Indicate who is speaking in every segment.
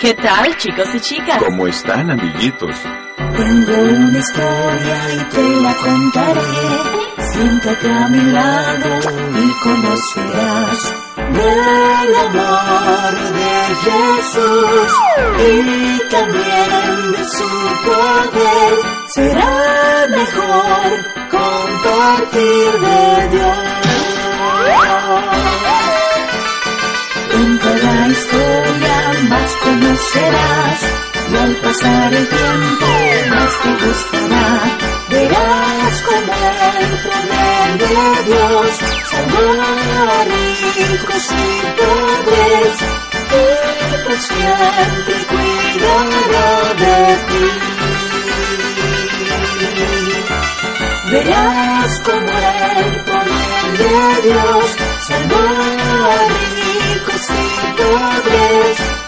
Speaker 1: ¿Qué tal, chicos y chicas?
Speaker 2: ¿Cómo están, amiguitos?
Speaker 3: Tengo una historia y te la contaré. Siéntate a mi lado y conocerás del amor de Jesús y también de su poder. Será mejor compartir de Dios. En cada historia más conocerás y al pasar el tiempo más te gustará. Verás como el poder de Dios salvó a ricos y pobres y por siempre cuidará de ti. Verás como el poder de Dios salvó a ricos y pobres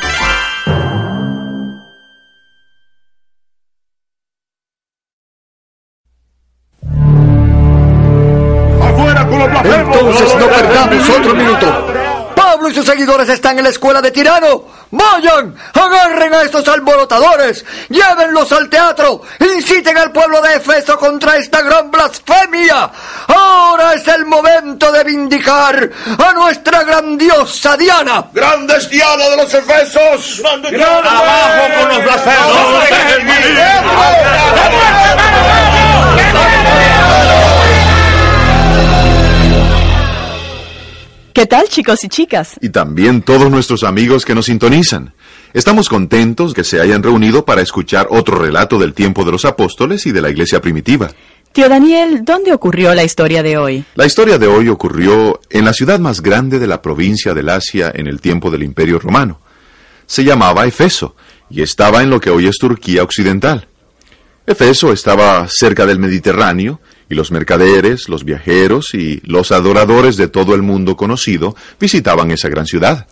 Speaker 4: Están en la escuela de Tirano. Vayan, agarren a estos alborotadores, llévenlos al teatro, inciten al pueblo de Efeso contra esta gran blasfemia. Ahora es el momento de vindicar a nuestra grandiosa Diana.
Speaker 5: ¡Grandes Diana de los Efesos!
Speaker 6: ¡Abajo con los blasfemos!
Speaker 1: ¿Qué tal, chicos y chicas?
Speaker 2: Y también todos nuestros amigos que nos sintonizan. Estamos contentos que se hayan reunido para escuchar otro relato del tiempo de los apóstoles y de la iglesia primitiva.
Speaker 1: Tío Daniel, ¿dónde ocurrió la historia de hoy?
Speaker 2: La historia de hoy ocurrió en la ciudad más grande de la provincia del Asia en el tiempo del Imperio Romano. Se llamaba Efeso y estaba en lo que hoy es Turquía Occidental. Efeso estaba cerca del Mediterráneo y los mercaderes, los viajeros y los adoradores de todo el mundo conocido visitaban esa gran ciudad.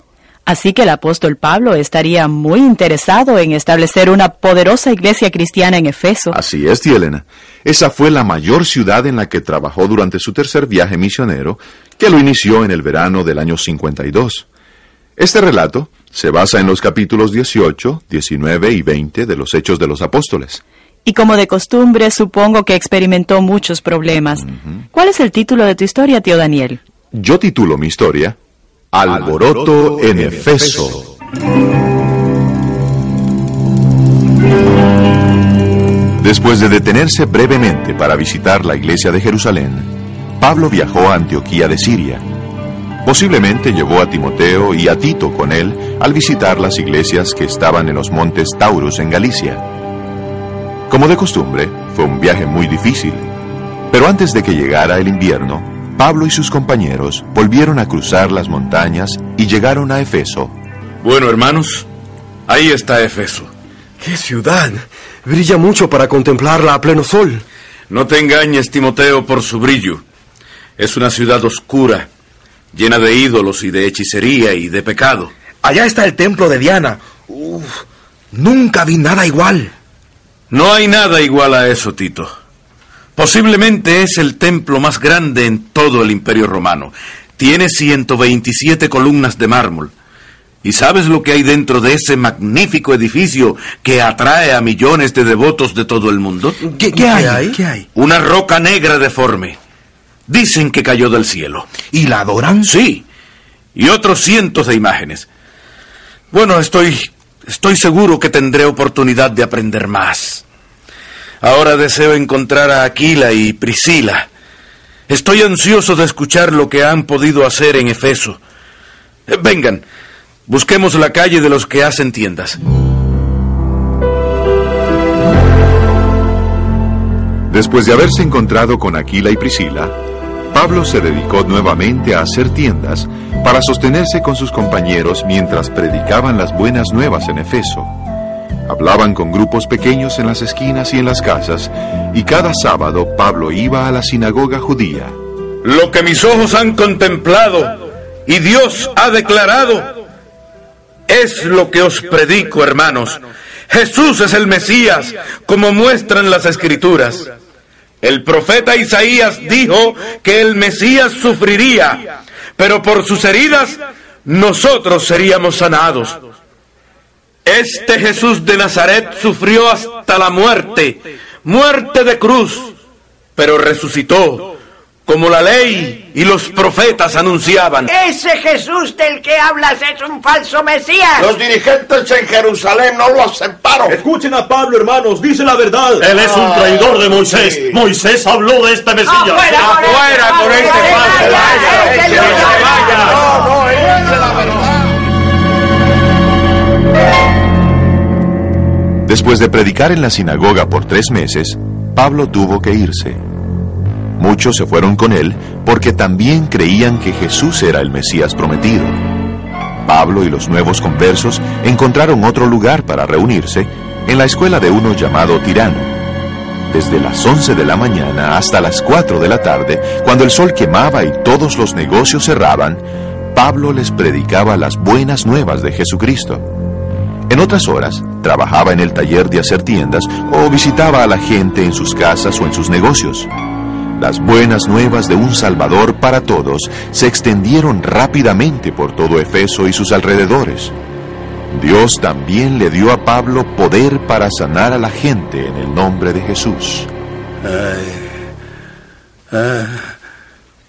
Speaker 1: Así que el apóstol Pablo estaría muy interesado en establecer una poderosa iglesia cristiana en Efeso.
Speaker 2: Así es, tía Elena. Esa fue la mayor ciudad en la que trabajó durante su tercer viaje misionero, que lo inició en el verano del año 52. Este relato se basa en los capítulos 18, 19 y 20 de los Hechos de los Apóstoles.
Speaker 1: Y como de costumbre, supongo que experimentó muchos problemas. ¿Cuál es el título de tu historia, tío Daniel?
Speaker 2: Yo titulo mi historia Alboroto en Efeso. Después de detenerse brevemente para visitar la iglesia de Jerusalén, Pablo viajó a Antioquía de Siria. Posiblemente llevó a Timoteo y a Tito con él al visitar las iglesias que estaban en los montes Taurus en Galicia. Como de costumbre, fue un viaje muy difícil, pero antes de que llegara el invierno, Pablo y sus compañeros volvieron a cruzar las montañas y llegaron a Efeso.
Speaker 6: Bueno, hermanos, ahí está Efeso.
Speaker 4: ¡Qué ciudad! Brilla mucho para contemplarla a pleno sol.
Speaker 6: No te engañes, Timoteo, por su brillo. Es una ciudad oscura, llena de ídolos y de hechicería y de pecado.
Speaker 7: Allá está el templo de Diana,
Speaker 4: nunca vi nada igual.
Speaker 6: No hay nada igual a eso, Tito. Posiblemente es el templo más grande en todo el Imperio Romano. Tiene 127 columnas de mármol. ¿Y sabes lo que hay dentro de ese magnífico edificio que atrae a millones de devotos de todo el mundo?
Speaker 4: ¿Qué, qué hay? ¿Qué hay?
Speaker 6: Una roca negra deforme. Dicen que cayó del cielo.
Speaker 4: ¿Y la adoran?
Speaker 6: Sí. Y otros cientos de imágenes. Bueno, estoy estoy seguro que tendré oportunidad de aprender más. Ahora deseo encontrar a Aquila y Priscila. Estoy ansioso de escuchar lo que han podido hacer en Efeso. Eh, Vengan, busquemos la calle de los que hacen tiendas.
Speaker 2: Después de haberse encontrado con Aquila y Priscila, Pablo se dedicó nuevamente a hacer tiendas para sostenerse con sus compañeros mientras predicaban las buenas nuevas en Efeso. Hablaban con grupos pequeños en las esquinas y en las casas, y cada sábado Pablo iba a la sinagoga judía.
Speaker 6: Lo que mis ojos han contemplado y Dios ha declarado es lo que os predico, hermanos. Jesús es el Mesías, como muestran las escrituras. El profeta Isaías dijo que el Mesías sufriría, pero por sus heridas nosotros seríamos sanados. Este Jesús de Nazaret sufrió hasta la muerte, muerte de cruz, pero resucitó, como la ley y los profetas anunciaban.
Speaker 7: Ese Jesús del que hablas es un falso Mesías.
Speaker 5: Los dirigentes en Jerusalén no lo aceptaron.
Speaker 8: Escuchen a Pablo, hermanos, dice la verdad.
Speaker 9: Él es un traidor de Moisés.
Speaker 5: sí.
Speaker 9: Moisés habló de este Mesías.
Speaker 7: ¡Afuera,
Speaker 5: Afuera con este falso.
Speaker 7: Vaya.
Speaker 5: No, no, él dice la verdad.
Speaker 2: Después de predicar en la sinagoga por tres meses, Pablo tuvo que irse. Muchos se fueron con él porque también creían que Jesús era el Mesías prometido. Pablo y los nuevos conversos encontraron otro lugar para reunirse en la escuela de uno llamado Tirano. Desde las 11 de la mañana hasta las 4 de la tarde, cuando el sol quemaba y todos los negocios cerraban, Pablo les predicaba las buenas nuevas de Jesucristo. En otras horas, trabajaba en el taller de hacer tiendas o visitaba a la gente en sus casas o en sus negocios. Las buenas nuevas de un Salvador para todos se extendieron rápidamente por todo Efeso y sus alrededores. Dios también le dio a Pablo poder para sanar a la gente en el nombre de Jesús.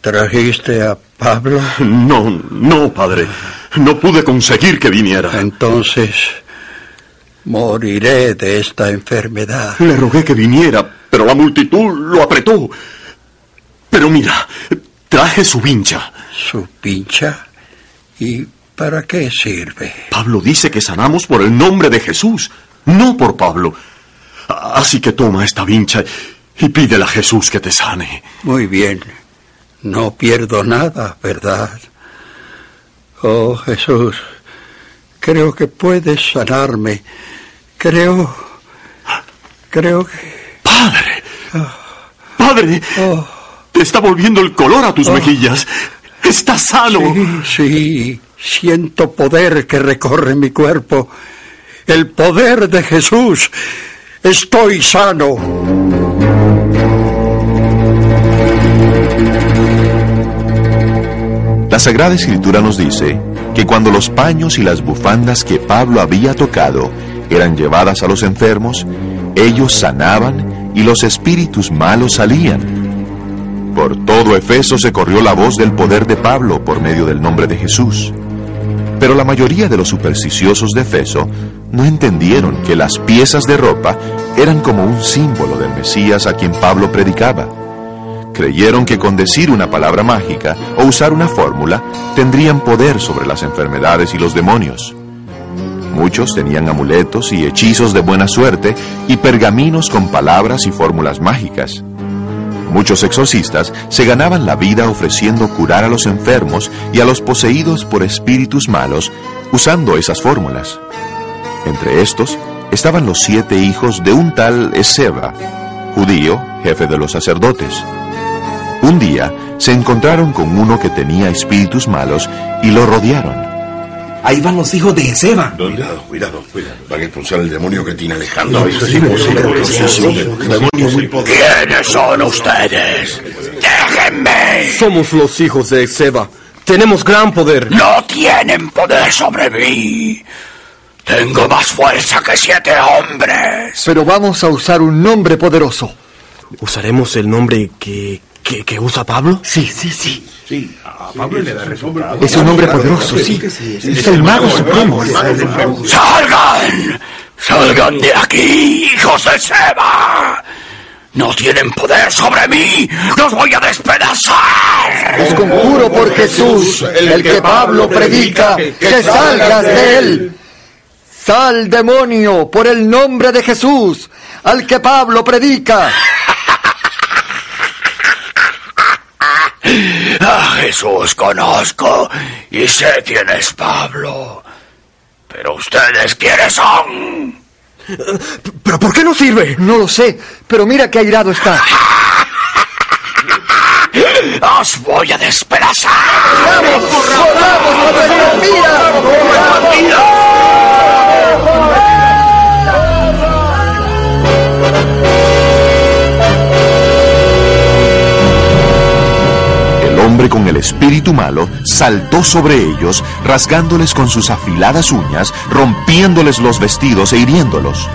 Speaker 10: ¿Trajiste a Pablo?
Speaker 9: No, no, padre. No pude conseguir que viniera.
Speaker 10: Entonces moriré de esta enfermedad.
Speaker 9: Le rogué que viniera, pero la multitud lo apretó. Pero mira, traje su vincha.
Speaker 10: ¿Su pincha? ¿Y para qué sirve?
Speaker 9: Pablo dice que sanamos por el nombre de Jesús, no por Pablo. Así que toma esta vincha y pídele a Jesús que te sane.
Speaker 10: Muy bien. No pierdo nada, ¿verdad? Oh Jesús, creo que puedes sanarme. Creo... Creo que...
Speaker 9: Padre, padre, te está volviendo el color a tus mejillas. Estás sano.
Speaker 10: Sí, sí, siento poder que recorre mi cuerpo. El poder de Jesús. Estoy sano.
Speaker 2: La Sagrada Escritura nos dice que cuando los paños y las bufandas que Pablo había tocado eran llevadas a los enfermos, ellos sanaban y los espíritus malos salían. Todo Efeso se corrió la voz del poder de Pablo por medio del nombre de Jesús. Pero la mayoría de los supersticiosos de Efeso no entendieron que las piezas de ropa eran como un símbolo del Mesías a quien Pablo predicaba. Creyeron que con decir una palabra mágica o usar una fórmula tendrían poder sobre las enfermedades y los demonios. Muchos tenían amuletos y hechizos de buena suerte y pergaminos con palabras y fórmulas mágicas. Muchos exorcistas se ganaban la vida ofreciendo curar a los enfermos y a los poseídos por espíritus malos usando esas fórmulas. Entre estos estaban los siete hijos de un tal Ezeba, judío, jefe de los sacerdotes. Un día se encontraron con uno que tenía espíritus malos y lo rodearon.
Speaker 11: Ahí van los hijos de Seba.
Speaker 5: Cuidado, cuidado, cuidado. Van a expulsar el demonio que tiene Alejandro.
Speaker 9: No, eso es imposible.
Speaker 5: Sí, sí, un demonio muy poderoso.
Speaker 12: ¿Quiénes son ustedes? ¡Déjenme!
Speaker 13: Somos los hijos de Seba. Tenemos gran poder.
Speaker 12: No tienen poder sobre mí. Tengo más fuerza que siete hombres.
Speaker 4: Pero vamos a usar un nombre poderoso.
Speaker 13: ¿Usaremos el nombre que, que, que usa Pablo?
Speaker 4: Sí, sí, sí.
Speaker 5: Sí, a Pablo le da resultado.
Speaker 4: Es un nombre poderoso, sí. Es el mago supremo.
Speaker 12: ¡Salgan! ¡Salgan de aquí, hijos de Seba! No tienen poder sobre mí. ¡Los voy a despedazar!
Speaker 4: Os conjuro por Jesús, el que Pablo predica, que salgas de él. Sal, demonio, por el nombre de Jesús, al que Pablo predica.
Speaker 12: A Jesús conozco y sé quién es Pablo. Pero ustedes quiénes son.
Speaker 13: ¿Pero por qué no sirve?
Speaker 4: No lo sé, pero mira qué airado está.
Speaker 12: ¡Os voy a despedazar!
Speaker 4: ¡Vamos! ¡Corramos por nuestras vidas!
Speaker 2: El hombre con el espíritu malo saltó sobre ellos, rasgándoles con sus afiladas uñas, rompiéndoles los vestidos e hiriéndolos.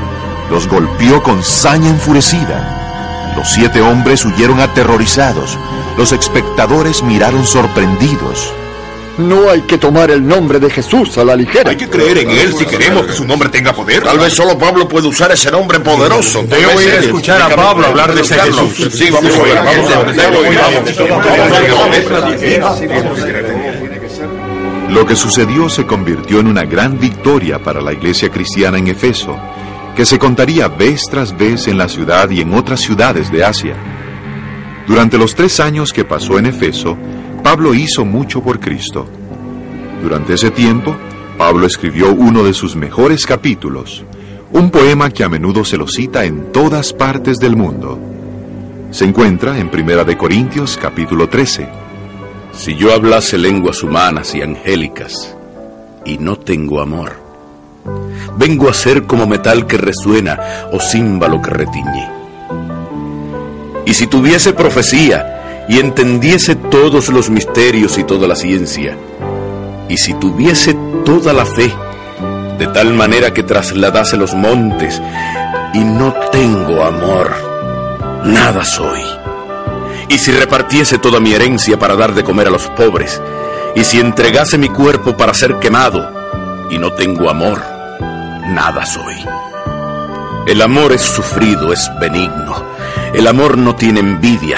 Speaker 2: Los golpeó con saña enfurecida. Los siete hombres huyeron aterrorizados. Los espectadores miraron sorprendidos.
Speaker 4: No hay que tomar el nombre de Jesús a la ligera.
Speaker 5: Hay que creer en él si queremos que su nombre tenga poder. Tal vez solo Pablo puede usar ese nombre poderoso.
Speaker 9: Debo ir a escuchar a Pablo hablar de ese Jesús.
Speaker 5: Sí, vamos a ver. Vamos a ver. Ir,
Speaker 2: Lo que sucedió se convirtió en una gran victoria para la iglesia cristiana en Efeso, que se contaría vez tras vez en la ciudad y en otras ciudades de Asia. Durante los tres años que pasó en Efeso, Pablo hizo mucho por Cristo. Durante ese tiempo, Pablo escribió uno de sus mejores capítulos, un poema que a menudo se lo cita en todas partes del mundo. Se encuentra en Primera de Corintios capítulo 13.
Speaker 6: Si yo hablase lenguas humanas y angélicas y no tengo amor, vengo a ser como metal que resuena o címbalo que retiñe. Y si tuviese profecía y entendiese todos los misterios y toda la ciencia, y si tuviese toda la fe, de tal manera que trasladase los montes, y no tengo amor, nada soy. Y si repartiese toda mi herencia para dar de comer a los pobres, y si entregase mi cuerpo para ser quemado, y no tengo amor, nada soy. El amor es sufrido, es benigno. El amor no tiene envidia.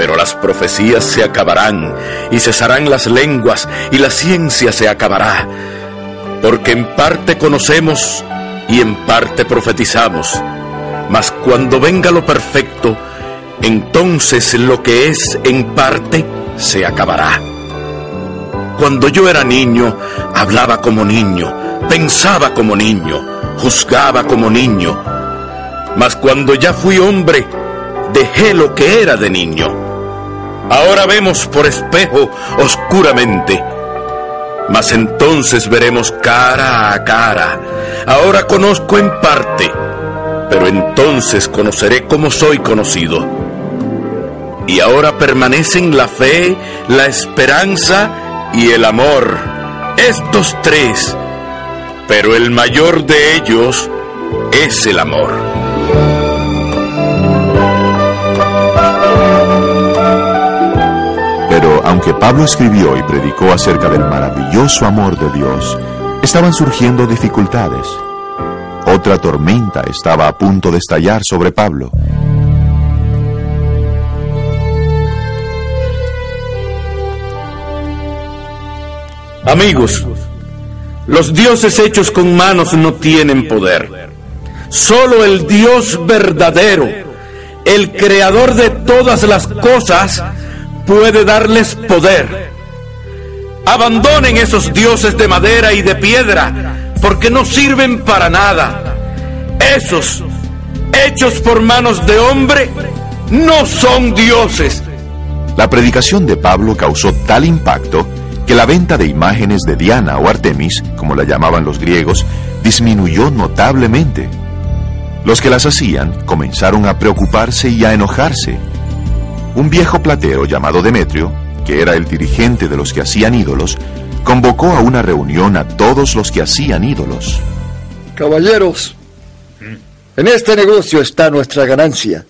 Speaker 6: Pero las profecías se acabarán y cesarán las lenguas y la ciencia se acabará. Porque en parte conocemos y en parte profetizamos. Mas cuando venga lo perfecto, entonces lo que es en parte se acabará. Cuando yo era niño, hablaba como niño, pensaba como niño, juzgaba como niño. Mas cuando ya fui hombre, dejé lo que era de niño. Ahora vemos por espejo oscuramente, mas entonces veremos cara a cara. Ahora conozco en parte, pero entonces conoceré como soy conocido. Y ahora permanecen la fe, la esperanza y el amor, estos tres, pero el mayor de ellos es el amor.
Speaker 2: Aunque Pablo escribió y predicó acerca del maravilloso amor de Dios, estaban surgiendo dificultades. Otra tormenta estaba a punto de estallar sobre Pablo.
Speaker 6: Amigos, los dioses hechos con manos no tienen poder. Solo el Dios verdadero, el creador de todas las cosas, puede darles poder. Abandonen esos dioses de madera y de piedra, porque no sirven para nada. Esos, hechos por manos de hombre, no son dioses.
Speaker 2: La predicación de Pablo causó tal impacto que la venta de imágenes de Diana o Artemis, como la llamaban los griegos, disminuyó notablemente. Los que las hacían comenzaron a preocuparse y a enojarse. Un viejo platero llamado Demetrio, que era el dirigente de los que hacían ídolos, convocó a una reunión a todos los que hacían ídolos.
Speaker 4: Caballeros, en este negocio está nuestra ganancia.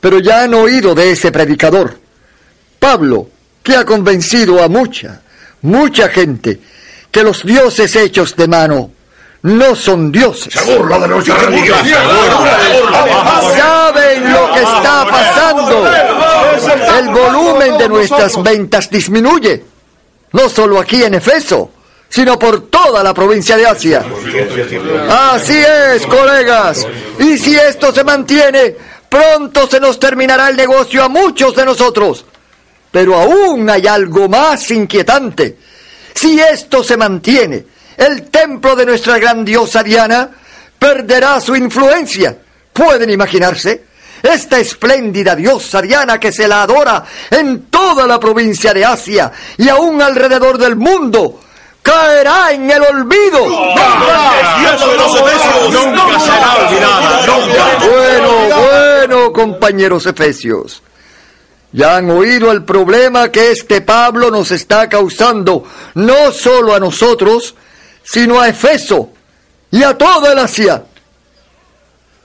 Speaker 4: Pero ya han oído de ese predicador, Pablo, que ha convencido a mucha, mucha gente que los dioses hechos de mano no son dioses.
Speaker 5: Se burla de religión.
Speaker 4: ¿Saben lo que está pasando? El volumen de nuestras ventas disminuye. No solo aquí en Efeso, sino por toda la provincia de Asia. Así es, colegas. Y si esto se mantiene, pronto se nos terminará el negocio a muchos de nosotros. Pero aún hay algo más inquietante. Si esto se mantiene, el templo de nuestra gran diosa Diana perderá su influencia. ¿Pueden imaginarse? Esta espléndida diosa Diana que se la adora en toda la provincia de Asia y aún alrededor del mundo, caerá en el olvido.
Speaker 5: Nunca será olvidada.
Speaker 4: Bueno, bueno, compañeros efesios. Ya han oído el problema que este Pablo nos está causando, no solo a nosotros, sino a Efeso y a toda el Asia.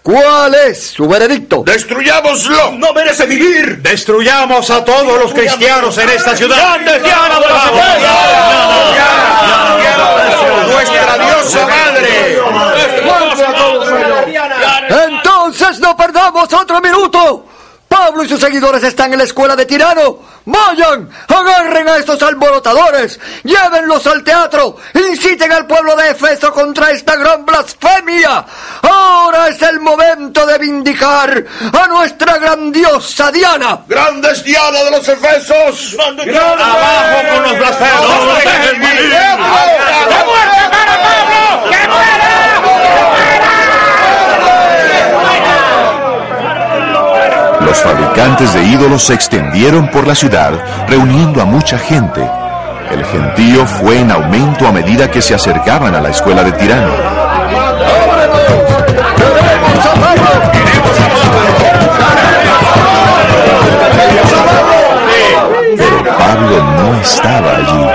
Speaker 4: ¿Cuál es su veredicto?
Speaker 5: ¡Destruyámoslo!
Speaker 8: ¡No merece vivir!
Speaker 11: Destruyamos a todos los cristianos en esta ciudad.
Speaker 5: ¡Nuestra diosa madre!
Speaker 4: Entonces no perdamos otro minuto. Pablo y sus seguidores están en la escuela de Tirano. Vayan, agarren a estos alborotadores, llévenlos al teatro, inciten al pueblo de Efeso contra esta gran blasfemia. Ahora es el momento de vindicar a nuestra grandiosa Diana.
Speaker 5: ¡Grandes Diana de los Efesos!
Speaker 11: ¡Abajo con los blasfemos!
Speaker 7: ¡Que muerte para Pablo! ¡Que muera!
Speaker 2: Los fabricantes de ídolos se extendieron por la ciudad, reuniendo a mucha gente. El gentío fue en aumento a medida que se acercaban a la escuela de Tirano. Pero Pablo no estaba allí.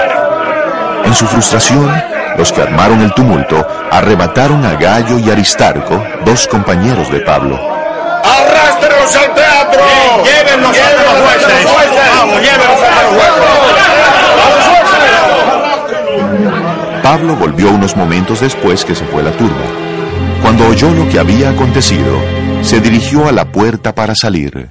Speaker 2: En su frustración, los que armaron el tumulto arrebataron a Gallo y Aristarco, dos compañeros de Pablo.
Speaker 5: ¡Arrástrenos al teatro!
Speaker 11: ¡Llévenlos a los jueces! ¡Vamos, llévenlos a los jueces!
Speaker 2: Pablo volvió unos momentos después que se fue la turba. Cuando oyó lo que había acontecido, se dirigió a la puerta para salir.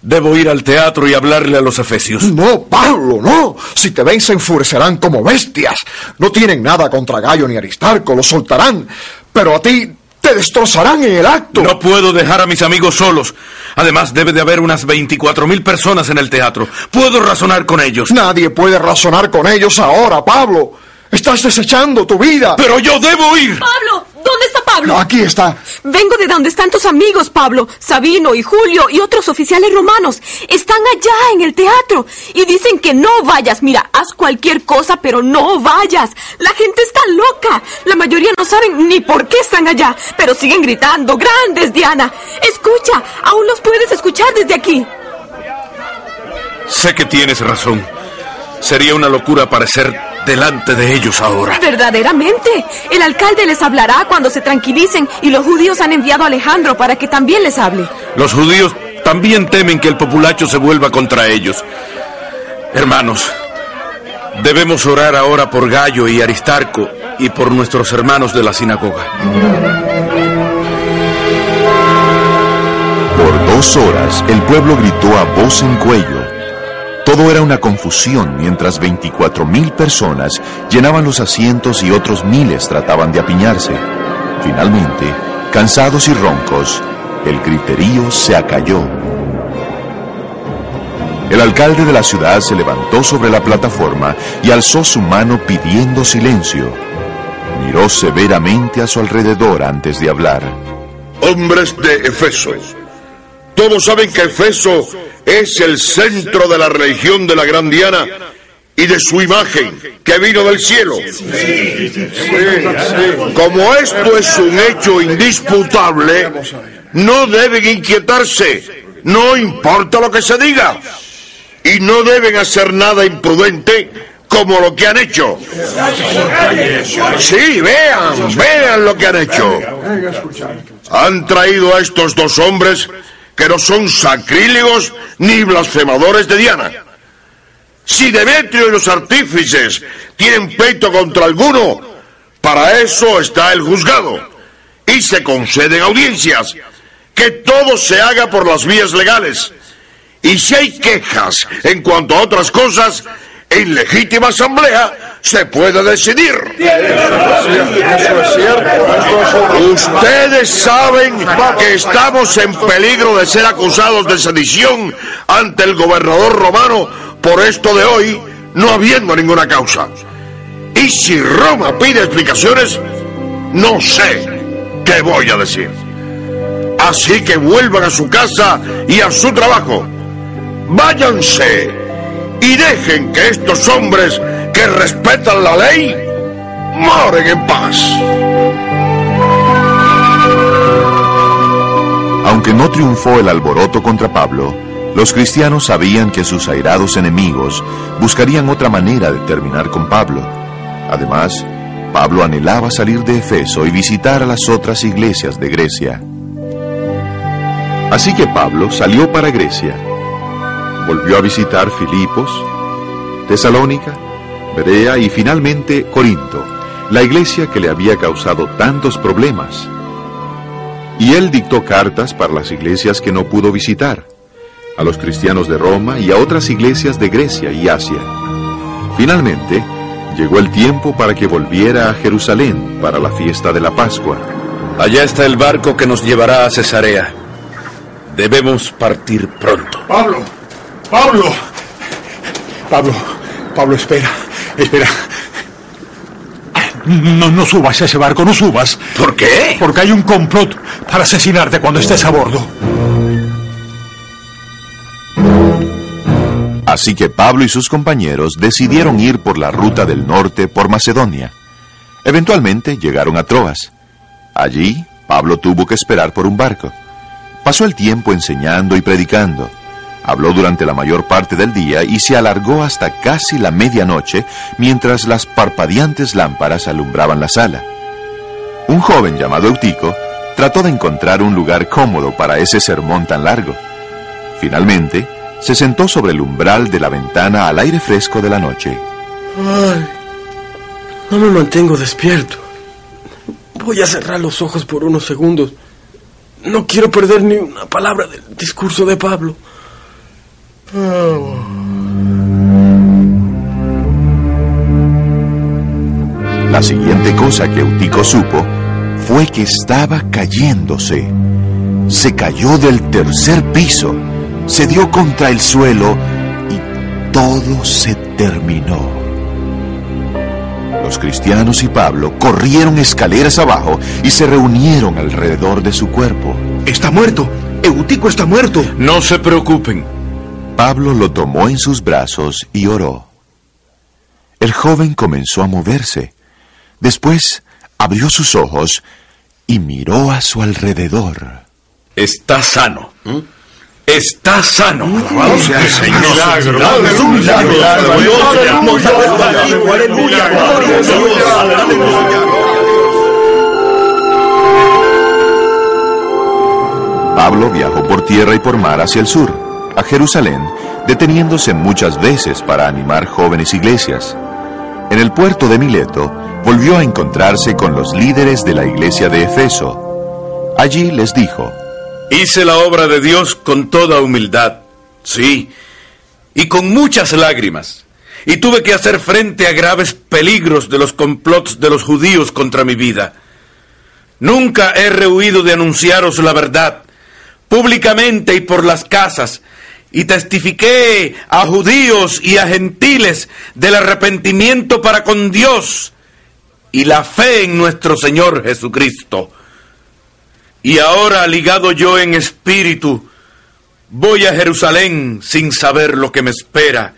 Speaker 6: Debo ir al teatro y hablarle a los efesios.
Speaker 14: No, Pablo, no. Si te ven se enfurecerán como bestias. No tienen nada contra Gallo ni Aristarco, los soltarán. Pero a ti te destrozarán en el acto.
Speaker 6: No puedo dejar a mis amigos solos. Además, debe de haber unas 24 mil personas en el teatro. Puedo razonar con ellos.
Speaker 14: Nadie puede razonar con ellos ahora, Pablo. Estás desechando tu vida.
Speaker 6: Pero yo debo ir.
Speaker 15: Pablo, ¿dónde está Pablo?
Speaker 14: Aquí está.
Speaker 15: Vengo de donde están tus amigos, Pablo, Sabino y Julio y otros oficiales romanos. Están allá en el teatro y dicen que no vayas. Mira, haz cualquier cosa, pero no vayas. La gente está loca. La mayoría no saben ni por qué están allá, pero siguen gritando. Grandes, Diana. Escucha, aún los puedes escuchar desde aquí.
Speaker 6: Sé que tienes razón. Sería una locura aparecer delante de ellos ahora.
Speaker 15: Verdaderamente. El alcalde les hablará cuando se tranquilicen y los judíos han enviado a Alejandro para que también les hable.
Speaker 6: Los judíos también temen que el populacho se vuelva contra ellos. Hermanos, debemos orar ahora por Gallo y Aristarco y por nuestros hermanos de la sinagoga.
Speaker 2: Por dos horas el pueblo gritó a voz en cuello. Todo era una confusión mientras 24 mil personas llenaban los asientos y otros miles trataban de apiñarse. Finalmente, Cansados y roncos, el griterío se acalló. El alcalde de la ciudad se levantó sobre la plataforma y alzó su mano pidiendo silencio. Miró severamente a su alrededor antes de hablar.
Speaker 5: Hombres de Efeso, todos saben que Efeso es el centro de la religión de la gran Diana y de su imagen que vino del cielo. Como esto es un hecho indisputable, no deben inquietarse, no importa lo que se diga y no deben hacer nada imprudente como lo que han hecho. Sí, vean, vean lo que han hecho. Han traído a estos dos hombres que no son sacrílegos ni blasfemadores de Diana. Si Demetrio y los artífices tienen pleito contra alguno, para eso está el juzgado. Y se conceden audiencias. Que todo se haga por las vías legales y si hay quejas en cuanto a otras cosas, en legítima asamblea se puede decidir. Ustedes saben que estamos en peligro de ser acusados de sedición ante el gobernador romano por esto de hoy, no habiendo ninguna causa. Y si Roma pide explicaciones, no sé qué voy a decir. Así que vuelvan a su casa y a su trabajo váyanse y dejen que estos hombres que respetan la ley moren en paz.
Speaker 2: Aunque no triunfó el alboroto contra Pablo, los cristianos sabían que sus airados enemigos buscarían otra manera de terminar con Pablo. Además, Pablo anhelaba salir de Efeso y visitar a las otras iglesias de Grecia. Así que Pablo salió para Grecia volvió a visitar Filipos, Tesalónica, Berea y finalmente Corinto, la iglesia que le había causado tantos problemas. Y él dictó cartas para las iglesias que no pudo visitar, a los cristianos de Roma y a otras iglesias de Grecia y Asia. Finalmente, llegó el tiempo para que volviera a Jerusalén para la fiesta de la Pascua.
Speaker 6: Allá está el barco que nos llevará a Cesarea. Debemos partir pronto.
Speaker 10: Pablo, Pablo. Pablo, Pablo, espera, espera. No, no subas a ese barco, no subas.
Speaker 6: ¿Por qué?
Speaker 10: Porque hay un complot para asesinarte cuando estés a bordo.
Speaker 2: Así que Pablo y sus compañeros decidieron ir por la ruta del norte por Macedonia. Eventualmente llegaron a Troas. Allí, Pablo tuvo que esperar por un barco. Pasó el tiempo enseñando y predicando. Habló durante la mayor parte del día y se alargó hasta casi la medianoche mientras las parpadeantes lámparas alumbraban la sala. Un joven llamado Eutico trató de encontrar un lugar cómodo para ese sermón tan largo. Finalmente, se sentó sobre el umbral de la ventana al aire fresco de la noche.
Speaker 13: Ay, no me mantengo despierto. Voy a cerrar los ojos por unos segundos. No quiero perder ni una palabra del discurso de Pablo.
Speaker 2: La siguiente cosa que Eutico supo fue que estaba cayéndose. Se cayó del tercer piso, se dio contra el suelo y todo se terminó. Los cristianos y Pablo corrieron escaleras abajo y se reunieron alrededor de su cuerpo.
Speaker 14: Está muerto. Eutico está muerto.
Speaker 6: No se preocupen.
Speaker 2: Pablo lo tomó en sus brazos y oró. El joven comenzó a moverse. Después abrió sus ojos y miró a su alrededor.
Speaker 6: Está sano. Está sano.
Speaker 2: Pablo viajó por tierra y por mar hacia el sur, a Jerusalén, deteniéndose muchas veces para animar jóvenes iglesias. En el puerto de Mileto, volvió a encontrarse con los líderes de la iglesia de Efeso. Allí les dijo,
Speaker 6: Hice la obra de Dios con toda humildad, sí, y con muchas lágrimas, y tuve que hacer frente a graves peligros de los complots de los judíos contra mi vida. Nunca he rehuido de anunciaros la verdad, públicamente y por las casas, y testifiqué a judíos y a gentiles del arrepentimiento para con Dios y la fe en nuestro Señor Jesucristo. Y ahora, ligado yo en espíritu, voy a Jerusalén sin saber lo que me espera,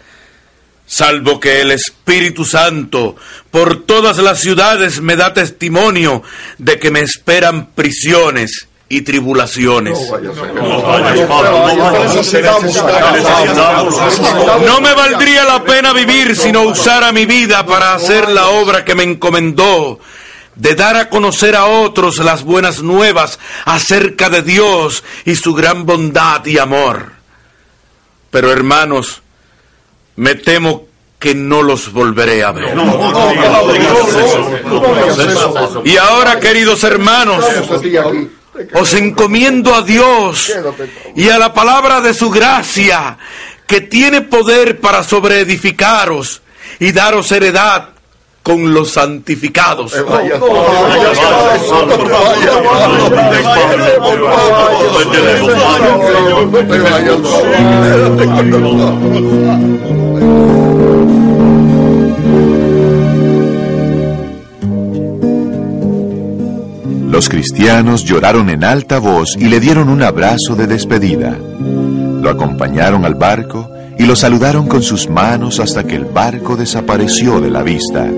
Speaker 6: salvo que el Espíritu Santo por todas las ciudades me da testimonio de que me esperan prisiones y tribulaciones. No me valdría la pena vivir si no usara mi vida para hacer la obra que me encomendó, de dar a conocer a otros las buenas nuevas acerca de Dios y su gran bondad y amor. Pero hermanos, me temo que no los volveré a ver. Y ahora, queridos hermanos, os encomiendo a Dios y a la palabra de su gracia, que tiene poder para sobreedificaros y daros heredad con los santificados.
Speaker 2: Los cristianos lloraron en alta voz y le dieron un abrazo de despedida. Lo acompañaron al barco y lo saludaron con sus manos hasta que el barco desapareció de la vista.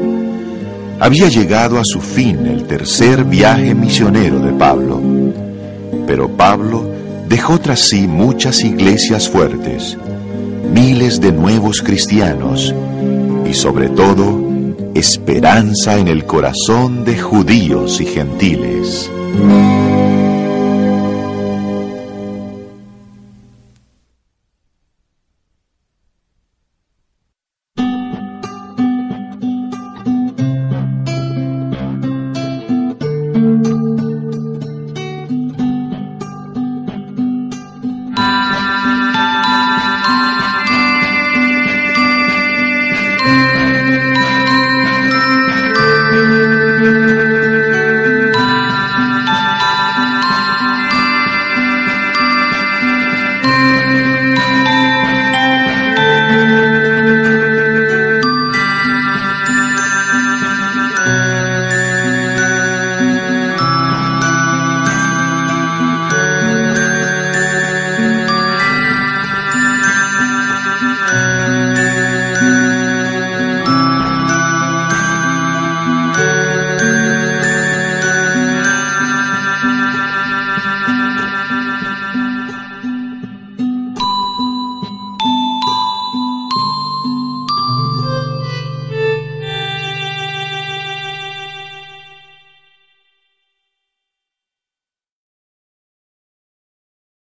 Speaker 2: Había llegado a su fin el tercer viaje misionero de Pablo. Pero Pablo dejó tras sí muchas iglesias fuertes, miles de nuevos cristianos y sobre todo esperanza en el corazón de judíos y gentiles.